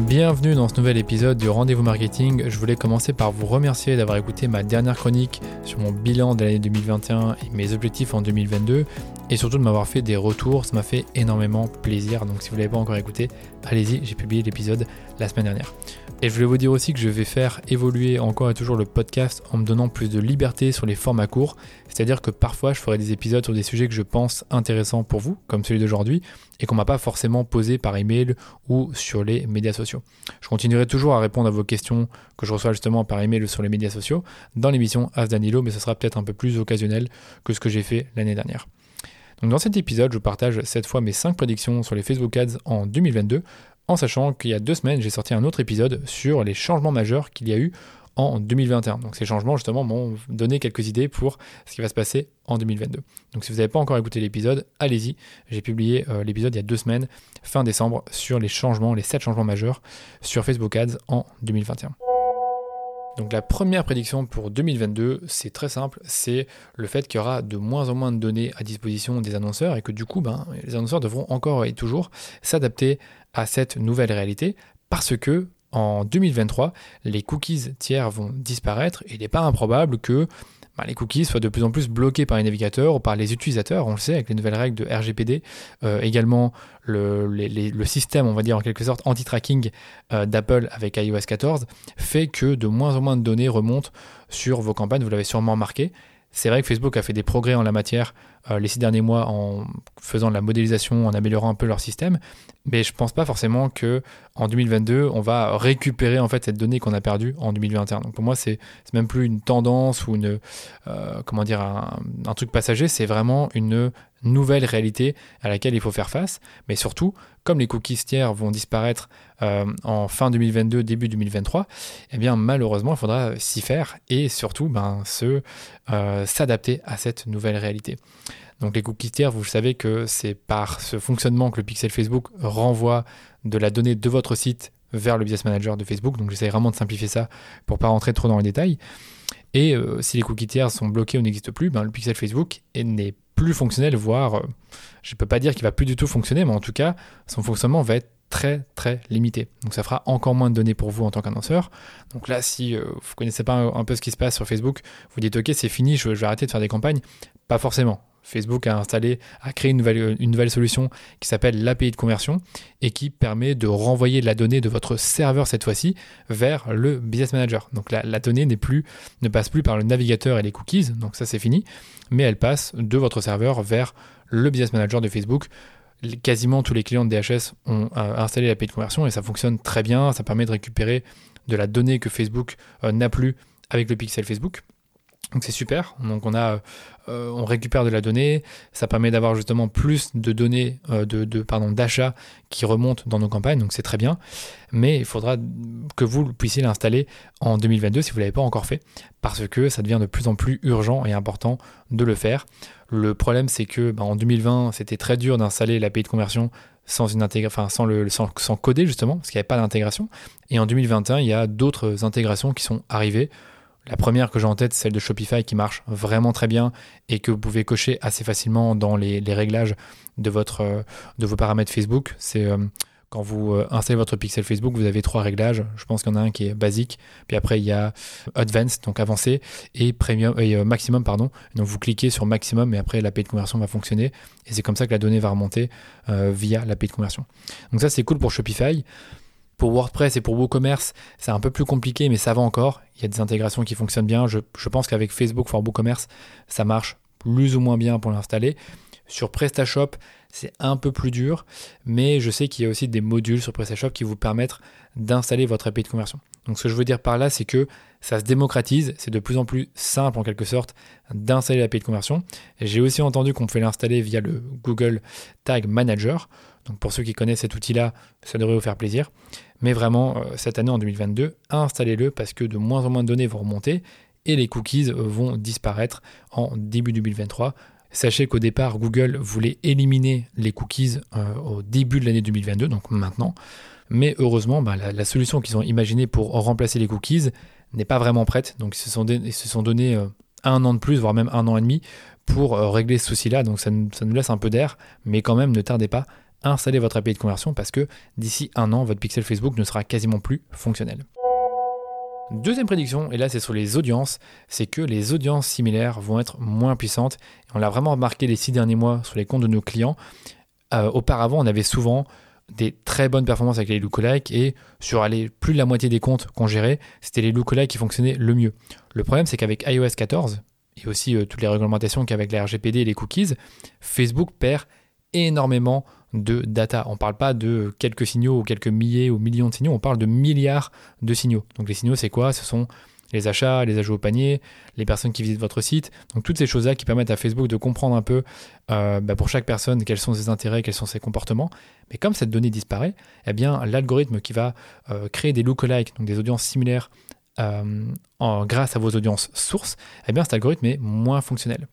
Bienvenue dans ce nouvel épisode du Rendez-vous Marketing. Je voulais commencer par vous remercier d'avoir écouté ma dernière chronique sur mon bilan de l'année 2021 et mes objectifs en 2022 et surtout de m'avoir fait des retours. Ça m'a fait énormément plaisir. Donc si vous ne l'avez pas encore écouté, allez-y, j'ai publié l'épisode la semaine dernière. Et je voulais vous dire aussi que je vais faire évoluer encore et toujours le podcast en me donnant plus de liberté sur les formats courts. C'est-à-dire que parfois je ferai des épisodes sur des sujets que je pense intéressants pour vous, comme celui d'aujourd'hui, et qu'on m'a pas forcément posé par email ou sur les médias sociaux. Je continuerai toujours à répondre à vos questions que je reçois justement par email sur les médias sociaux dans l'émission As Danilo, mais ce sera peut-être un peu plus occasionnel que ce que j'ai fait l'année dernière. Donc dans cet épisode, je partage cette fois mes 5 prédictions sur les Facebook Ads en 2022 en sachant qu'il y a deux semaines, j'ai sorti un autre épisode sur les changements majeurs qu'il y a eu en 2021. Donc ces changements justement m'ont donné quelques idées pour ce qui va se passer en 2022. Donc si vous n'avez pas encore écouté l'épisode, allez-y. J'ai publié euh, l'épisode il y a deux semaines, fin décembre, sur les changements, les sept changements majeurs sur Facebook Ads en 2021. Donc la première prédiction pour 2022, c'est très simple, c'est le fait qu'il y aura de moins en moins de données à disposition des annonceurs et que du coup, ben, les annonceurs devront encore et toujours s'adapter à cette nouvelle réalité parce que en 2023, les cookies tiers vont disparaître et il n'est pas improbable que bah, les cookies soient de plus en plus bloqués par les navigateurs ou par les utilisateurs, on le sait, avec les nouvelles règles de RGPD. Euh, également, le, système, on va dire en quelque sorte, anti-tracking euh, d'Apple avec iOS 14 fait que de moins en moins de données remontent sur vos campagnes, vous l'avez sûrement remarqué. C'est vrai que Facebook a fait des progrès en la matière euh, les six derniers mois en faisant de la modélisation, en améliorant un peu leur système, mais je pense pas forcément que en 2022 on va récupérer en fait cette donnée qu'on a perdue en 2021. Donc pour moi c'est même plus une tendance ou une euh, comment dire un, truc passager, c'est vraiment une nouvelle réalité à laquelle il faut faire face. Mais surtout, comme les cookies tiers vont disparaître euh, en fin 2022, début 2023, eh bien malheureusement, il faudra s'y faire et surtout ben, se, s'adapter à cette nouvelle réalité. Donc les cookies tiers, vous savez que c'est par ce fonctionnement que le pixel Facebook renvoie de la donnée de votre site vers le business manager de Facebook. Donc j'essaie vraiment de simplifier ça pour pas rentrer trop dans les détails. Et euh, si les cookies tiers sont bloqués ou n'existent plus, ben, le pixel Facebook n'est plus fonctionnel, voire, euh, je ne peux pas dire qu'il va plus du tout fonctionner, mais en tout cas, son fonctionnement va être très très limité. Donc ça fera encore moins de données pour vous en tant qu'annonceur. Donc là, si euh, vous ne connaissez pas un, peu ce qui se passe sur Facebook, vous dites ok, c'est fini, je, vais arrêter de faire des campagnes. Pas forcément. Facebook a installé, créé une nouvelle, solution qui s'appelle l'API de conversion et qui permet de renvoyer la donnée de votre serveur cette fois-ci vers le business manager. Donc la, la donnée n'est plus, ne passe plus par le navigateur et les cookies, donc ça c'est fini, mais elle passe de votre serveur vers le business manager de Facebook. Quasiment tous les clients de DHS ont euh, installé l'API de conversion et ça fonctionne très bien. Ça permet de récupérer de la donnée que Facebook euh, n'a plus avec le pixel Facebook. Donc c'est super. Euh, on récupère de la donnée. Ça permet d'avoir justement plus de données euh, de, pardon d'achat qui remontent dans nos campagnes. Donc c'est très bien. Mais il faudra que vous puissiez l'installer en 2022 si vous l'avez pas encore fait, parce que ça devient de plus en plus urgent et important de le faire. Le problème c'est que bah, en 2020 c'était très dur d'installer l'API de conversion sans une sans coder justement parce qu'il n'y avait pas d'intégration. Et en 2021 il y a d'autres intégrations qui sont arrivées. La première que j'ai en tête, celle de Shopify qui marche vraiment très bien et que vous pouvez cocher assez facilement dans les, réglages de, votre, euh, de vos paramètres Facebook. C'est euh, quand vous euh, installez votre pixel Facebook, vous avez trois réglages. Je pense qu'il y en a un qui est basique, puis après il y a Advanced, donc avancé, et Premium et Maximum, pardon. Donc vous cliquez sur Maximum et après l'API de conversion va fonctionner. Et c'est comme ça que la donnée va remonter via l'API de conversion. Donc ça c'est cool pour Shopify. Pour WordPress et pour WooCommerce, c'est un peu plus compliqué, mais ça va encore. Il y a des intégrations qui fonctionnent bien. Je, pense qu'avec Facebook for WooCommerce, ça marche plus ou moins bien pour l'installer. Sur PrestaShop, c'est un peu plus dur, mais je sais qu'il y a aussi des modules sur PrestaShop qui vous permettent d'installer votre API de conversion. Donc ce que je veux dire par là, c'est que ça se démocratise, c'est de plus en plus simple en quelque sorte d'installer l'API de conversion. J'ai aussi entendu qu'on pouvait l'installer via le Google Tag Manager. Donc pour ceux qui connaissent cet outil-là, ça devrait vous faire plaisir. Mais vraiment, euh, cette année en 2022, installez-le parce que de moins en moins de données vont remonter et les cookies euh, vont disparaître en début 2023. Sachez qu'au départ, Google voulait éliminer les cookies euh, au début de l'année 2022, donc maintenant. Mais heureusement, bah, la, solution qu'ils ont imaginée pour remplacer les cookies n'est pas vraiment prête. Donc ils se sont, ils se sont donné un an de plus, voire même un an et demi, pour régler ce souci-là. Donc ça nous laisse un peu d'air, mais quand même, ne tardez pas, installer votre API de conversion parce que d'ici un an, votre pixel Facebook ne sera quasiment plus fonctionnel. Deuxième prédiction, et là c'est sur les audiences, c'est que les audiences similaires vont être moins puissantes. On l'a vraiment remarqué les six derniers mois sur les comptes de nos clients. Euh, auparavant, on avait souvent des très bonnes performances avec les lookalikes et sur plus de la moitié des comptes qu'on gérait, c'était les lookalikes qui fonctionnaient le mieux. Le problème, c'est qu'avec iOS 14 et aussi euh, toutes les réglementations qu'avec la RGPD et les cookies, Facebook perd énormément de data. On ne parle pas de quelques signaux ou quelques milliers ou millions de signaux, on parle de milliards de signaux. Donc les signaux, c'est quoi? Ce sont les achats, les ajouts au panier, les personnes qui visitent votre site. Donc toutes ces choses-là qui permettent à Facebook de comprendre un peu euh, bah, pour chaque personne quels sont ses intérêts, quels sont ses comportements. Mais comme cette donnée disparaît, eh bien l'algorithme qui va euh, créer des lookalikes, donc des audiences similaires euh, grâce à vos audiences sources, eh bien cet algorithme est moins fonctionnel.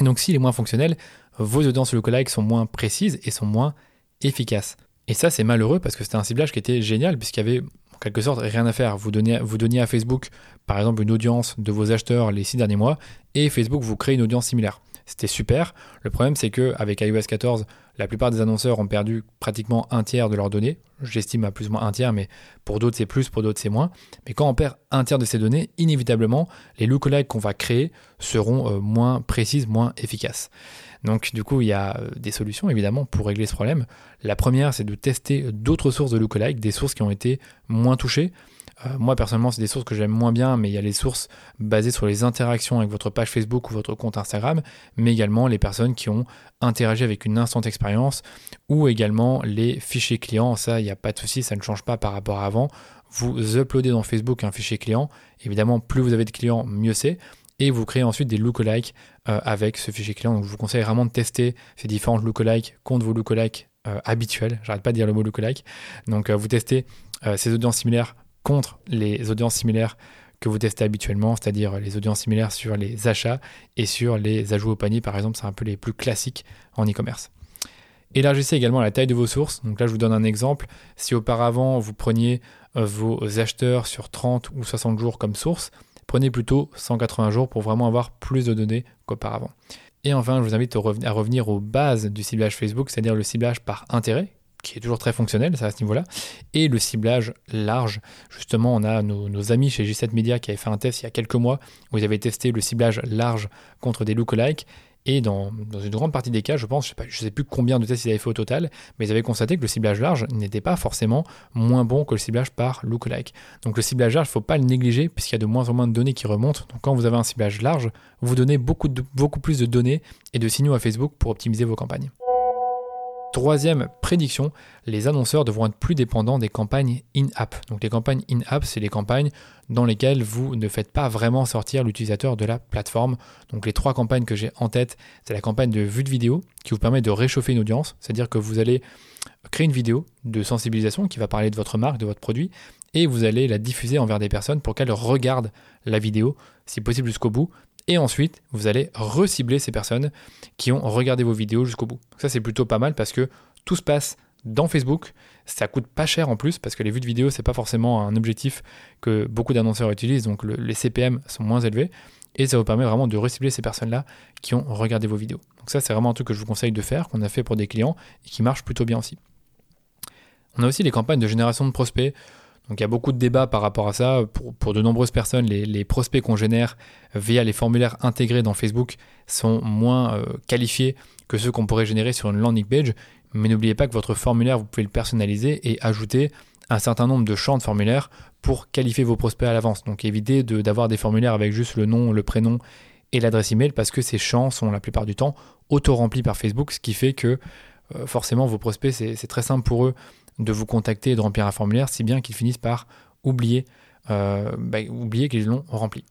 Et donc s'il est moins fonctionnel, vos audiences lookalike sont moins précises et sont moins efficaces. Et ça, c'est malheureux parce que c'était un ciblage qui était génial puisqu'il y avait en quelque sorte rien à faire. Vous, donnez, vous donniez à Facebook, par exemple, une audience de vos acheteurs les six derniers mois et Facebook vous crée une audience similaire. C'était super. Le problème, c'est qu'avec iOS 14, la plupart des annonceurs ont perdu pratiquement un tiers de leurs données. J'estime à plus ou moins un tiers, mais pour d'autres c'est plus, pour d'autres c'est moins. Mais quand on perd un tiers de ces données, inévitablement, les lookalikes qu'on va créer seront euh, moins précises, moins efficaces. Donc du coup, il y a euh, des solutions évidemment pour régler ce problème. La première, c'est de tester d'autres sources de lookalike, des sources qui ont été moins touchées. Euh, moi personnellement, c'est des sources que j'aime moins bien, mais il y a les sources basées sur les interactions avec votre page Facebook ou votre compte Instagram, mais également les personnes qui ont interagi avec une instant expérience ou également les fichiers clients. Ça, il n'y a pas de souci, ça ne change pas par rapport à avant. Vous uploadez dans Facebook un fichier client. Évidemment, plus vous avez de clients, mieux c'est et vous créez ensuite des lookalikes euh, avec ce fichier client. Donc je vous conseille vraiment de tester ces différents lookalikes contre vos lookalikes euh, habituels. J'arrête pas de dire le mot lookalike. Donc euh, vous testez ces audiences similaires contre les audiences similaires que vous testez habituellement, c'est-à-dire les audiences similaires sur les achats et sur les ajouts au panier, par exemple, c'est un peu les plus classiques en e-commerce. Élargissez également la taille de vos sources. Donc là, je vous donne un exemple. Si auparavant, vous preniez vos acheteurs sur 30 ou 60 jours comme source, prenez plutôt 180 jours pour vraiment avoir plus de données qu'auparavant. Et enfin, je vous invite à revenir aux bases du ciblage Facebook, c'est-à-dire le ciblage par intérêt, qui est toujours très fonctionnel, à ce niveau-là, et le ciblage large. Justement, on a nos, amis chez G7 Media qui avaient fait un test il y a quelques mois où ils avaient testé le ciblage large contre des lookalikes et dans, une grande partie des cas, je pense, je ne sais, plus combien de tests ils avaient fait au total, mais ils avaient constaté que le ciblage large n'était pas forcément moins bon que le ciblage par lookalike. Donc le ciblage large, il ne faut pas le négliger puisqu'il y a de moins en moins de données qui remontent. Donc quand vous avez un ciblage large, vous donnez beaucoup plus de données et de signaux à Facebook pour optimiser vos campagnes. Troisième prédiction, les annonceurs devront être plus dépendants des campagnes in-app. Donc les campagnes in-app, c'est les campagnes dans lesquelles vous ne faites pas vraiment sortir l'utilisateur de la plateforme. Donc les trois campagnes que j'ai en tête, c'est la campagne de vue de vidéo qui vous permet de réchauffer une audience, c'est-à-dire que vous allez créer une vidéo de sensibilisation qui va parler de votre marque, de votre produit, et vous allez la diffuser envers des personnes pour qu'elles regardent la vidéo, si possible jusqu'au bout, et ensuite, vous allez recibler ces personnes qui ont regardé vos vidéos jusqu'au bout. Ça, c'est plutôt pas mal parce que tout se passe dans Facebook. Ça coûte pas cher en plus parce que les vues de vidéo, c'est pas forcément un objectif que beaucoup d'annonceurs utilisent. Donc les CPM sont moins élevés. Et ça vous permet vraiment de recibler ces personnes-là qui ont regardé vos vidéos. Donc ça, c'est vraiment un truc que je vous conseille de faire, qu'on a fait pour des clients et qui marche plutôt bien aussi. On a aussi les campagnes de génération de prospects. Donc il y a beaucoup de débats par rapport à ça. Pour, de nombreuses personnes, les, prospects qu'on génère via les formulaires intégrés dans Facebook sont moins euh, qualifiés que ceux qu'on pourrait générer sur une landing page. Mais n'oubliez pas que votre formulaire, vous pouvez le personnaliser et ajouter un certain nombre de champs de formulaires pour qualifier vos prospects à l'avance. Donc évitez d'avoir des formulaires avec juste le nom, le prénom et l'adresse email parce que ces champs sont la plupart du temps auto-remplis par Facebook, ce qui fait que euh, forcément vos prospects, c'est très simple pour eux de vous contacter et de remplir un formulaire, si bien qu'ils finissent par oublier, euh, bah, qu'ils l'ont rempli.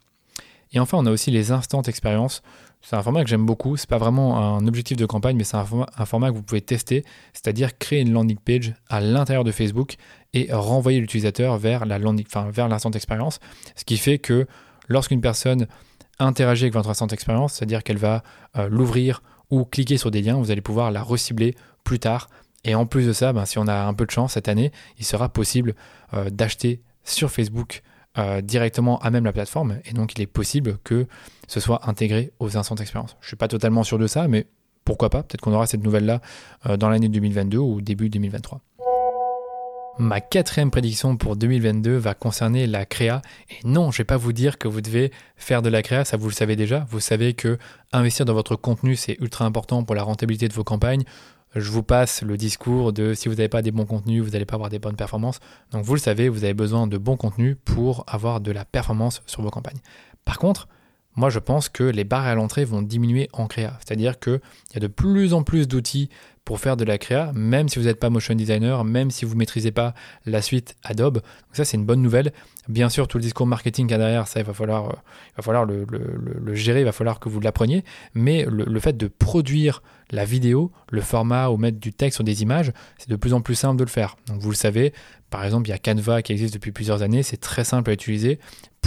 Et enfin, on a aussi les instants expériences. C'est un format que j'aime beaucoup. C'est pas vraiment un objectif de campagne, mais c'est un, format, que vous pouvez tester, c'est-à-dire créer une landing page à l'intérieur de Facebook et renvoyer l'utilisateur vers l'instant expérience. Ce qui fait que lorsqu'une personne interagit avec votre instant expérience, c'est-à-dire qu'elle va euh, l'ouvrir ou cliquer sur des liens, vous allez pouvoir la recibler plus tard et en plus de ça, ben, si on a un peu de chance cette année, il sera possible euh, d'acheter sur Facebook euh, directement à même la plateforme. Et donc, il est possible que ce soit intégré aux instants d'expérience. Je ne suis pas totalement sûr de ça, mais pourquoi pas, peut-être qu'on aura cette nouvelle-là euh, dans l'année 2022 ou début 2023. Ma quatrième prédiction pour 2022 va concerner la créa. Et non, je ne vais pas vous dire que vous devez faire de la créa, ça vous le savez déjà. Vous savez que investir dans votre contenu, c'est ultra important pour la rentabilité de vos campagnes. Je vous passe le discours de si vous n'avez pas des bons contenus, vous n'allez pas avoir des bonnes performances. Donc vous le savez, vous avez besoin de bons contenus pour avoir de la performance sur vos campagnes. Par contre, moi je pense que les barres à l'entrée vont diminuer en créa. C'est-à-dire qu'il y a de plus en plus d'outils pour faire de la créa, même si vous n'êtes pas motion designer, même si vous ne maîtrisez pas la suite Adobe. Donc ça, c'est une bonne nouvelle. Bien sûr, tout le discours marketing qu'il y a derrière, ça, il va falloir, va falloir le, gérer, il va falloir que vous l'appreniez. Mais le, fait de produire la vidéo, le format ou mettre du texte sur des images, c'est de plus en plus simple de le faire. Donc vous le savez, par exemple, il y a Canva qui existe depuis plusieurs années, c'est très simple à utiliser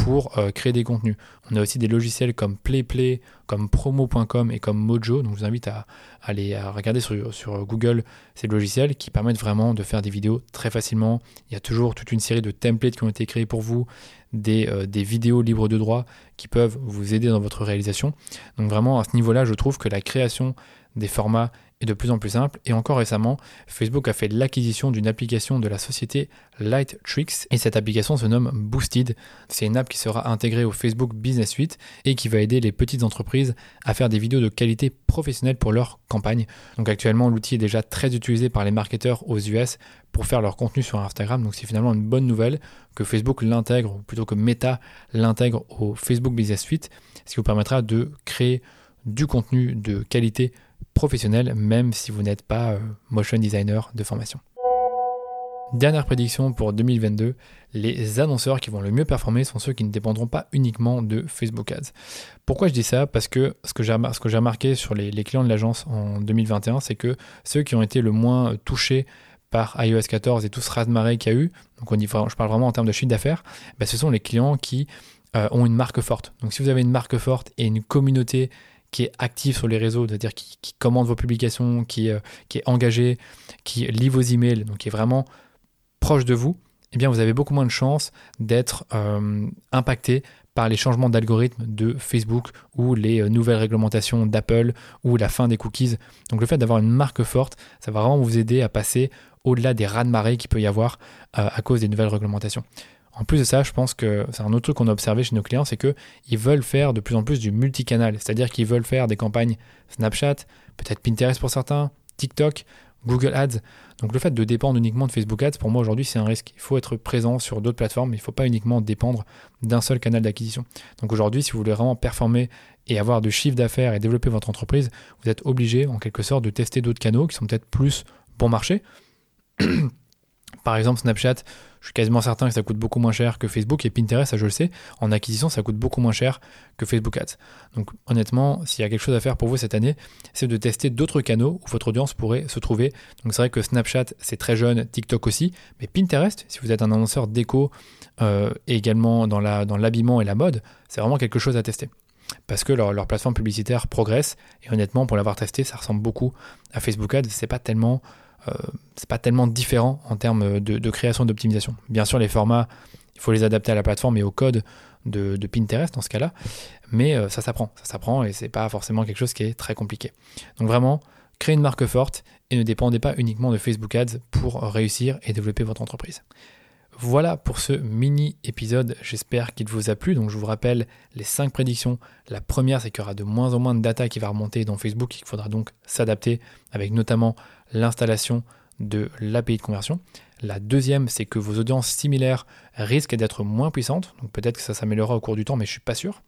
pour euh, créer des contenus. On a aussi des logiciels comme PlayPlay, comme promo.com et comme Mojo. Donc je vous invite à, aller regarder sur, Google ces logiciels qui permettent vraiment de faire des vidéos très facilement. Il y a toujours toute une série de templates qui ont été créés pour vous, des, euh, des vidéos libres de droit qui peuvent vous aider dans votre réalisation. Donc vraiment à ce niveau-là, je trouve que la création des formats est de plus en plus simple. Et encore récemment, Facebook a fait l'acquisition d'une application de la société Lightricks et cette application se nomme Boosted. C'est une app qui sera intégrée au Facebook Business Suite et qui va aider les petites entreprises à faire des vidéos de qualité professionnelle pour leur campagne. Donc actuellement, l'outil est déjà très utilisé par les marketeurs aux US pour faire leur contenu sur Instagram. Donc c'est finalement une bonne nouvelle que Facebook l'intègre, ou plutôt que Meta l'intègre au Facebook Business Suite, ce qui vous permettra de créer du contenu de qualité professionnel, même si vous n'êtes pas euh, motion designer de formation. Dernière prédiction pour 2022, les annonceurs qui vont le mieux performer sont ceux qui ne dépendront pas uniquement de Facebook Ads. Pourquoi je dis ça? Parce que ce que j'ai remarqué sur les, clients de l'agence en 2021, c'est que ceux qui ont été le moins touchés par iOS 14 et tout ce raz-de-marée qu'il y a eu, donc on dit, je parle vraiment en termes de chiffre d'affaires, ben, ce sont les clients qui euh, ont une marque forte. Donc si vous avez une marque forte et une communauté qui est actif sur les réseaux, c'est-à-dire qui, commande vos publications, qui, euh, qui, est engagé, qui lit vos emails, donc qui est vraiment proche de vous, eh bien vous avez beaucoup moins de chances d'être euh, impacté par les changements d'algorithme de Facebook ou les euh, nouvelles réglementations d'Apple ou la fin des cookies. Donc le fait d'avoir une marque forte, ça va vraiment vous aider à passer au-delà des raz-de-marée qu'il peut y avoir à cause des nouvelles réglementations. En plus de ça, je pense que c'est un autre truc qu'on a observé chez nos clients, c'est qu'ils veulent faire de plus en plus du multicanal, c'est-à-dire qu'ils veulent faire des campagnes Snapchat, peut-être Pinterest pour certains, TikTok, Google Ads. Donc le fait de dépendre uniquement de Facebook Ads, pour moi aujourd'hui, c'est un risque. Il faut être présent sur d'autres plateformes, il ne faut pas uniquement dépendre d'un seul canal d'acquisition. Donc aujourd'hui, si vous voulez vraiment performer et avoir du chiffre d'affaires et développer votre entreprise, vous êtes obligé en quelque sorte de tester d'autres canaux qui sont peut-être plus bon marché. Par exemple, Snapchat, je suis quasiment certain que ça coûte beaucoup moins cher que Facebook et Pinterest, je le sais, en acquisition, ça coûte beaucoup moins cher que Facebook Ads. Donc honnêtement, s'il y a quelque chose à faire pour vous cette année, c'est de tester d'autres canaux où votre audience pourrait se trouver. Donc c'est vrai que Snapchat, c'est très jeune, TikTok aussi, mais Pinterest, si vous êtes un annonceur déco euh, et également dans l'habillement et la mode, c'est vraiment quelque chose à tester. Parce que leur, leur, plateforme publicitaire progresse. Et honnêtement pour l'avoir testé ça ressemble beaucoup à Facebook Ads. C'est pas tellement c'est pas tellement différent en termes de, création d'optimisation. Bien sûr, les formats, il faut les adapter à la plateforme et au code de, Pinterest dans ce cas-là, mais euh, ça s'apprend, ça s'apprend et c'est pas forcément quelque chose qui est très compliqué. Donc vraiment, créez une marque forte et ne dépendez pas uniquement de Facebook Ads pour réussir et développer votre entreprise. Voilà pour ce mini épisode, j'espère qu'il vous a plu. Donc je vous rappelle les 5 prédictions. La première, c'est qu'il y aura de moins en moins de data qui va remonter dans Facebook, il faudra donc s'adapter avec notamment l'installation de l'API de conversion. La deuxième, c'est que vos audiences similaires risquent d'être moins puissantes, donc peut-être que ça s'améliorera au cours du temps, mais je ne suis pas sûr.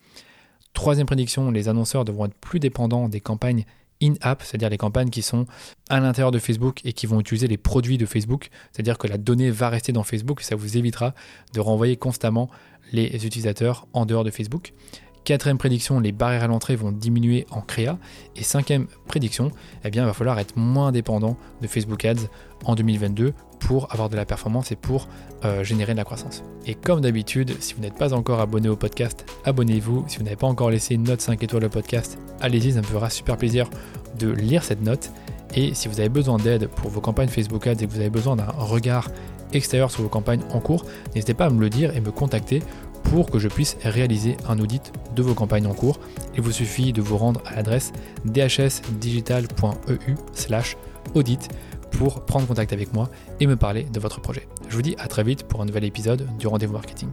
Troisième prédiction, les annonceurs devront être plus dépendants des campagnes in-app, c'est-à-dire les campagnes qui sont à l'intérieur de Facebook et qui vont utiliser les produits de Facebook, c'est-à-dire que la donnée va rester dans Facebook et ça vous évitera de renvoyer constamment les utilisateurs en dehors de Facebook. Quatrième prédiction, les barrières à l'entrée vont diminuer en créa. Et cinquième prédiction, eh bien, il va falloir être moins dépendant de Facebook Ads en 2022 pour avoir de la performance et pour euh, générer de la croissance. Et comme d'habitude, si vous n'êtes pas encore abonné au podcast, abonnez-vous. Si vous n'avez pas encore laissé une note 5 étoiles au podcast, allez-y, ça me fera super plaisir de lire cette note. Et si vous avez besoin d'aide pour vos campagnes Facebook Ads et que vous avez besoin d'un regard extérieur sur vos campagnes en cours, n'hésitez pas à me le dire et me contacter pour que je puisse réaliser un audit de vos campagnes en cours. Il vous suffit de vous rendre à l'adresse dhsdigital.eu slash audit pour prendre contact avec moi et me parler de votre projet. Je vous dis à très vite pour un nouvel épisode du rendez-vous marketing.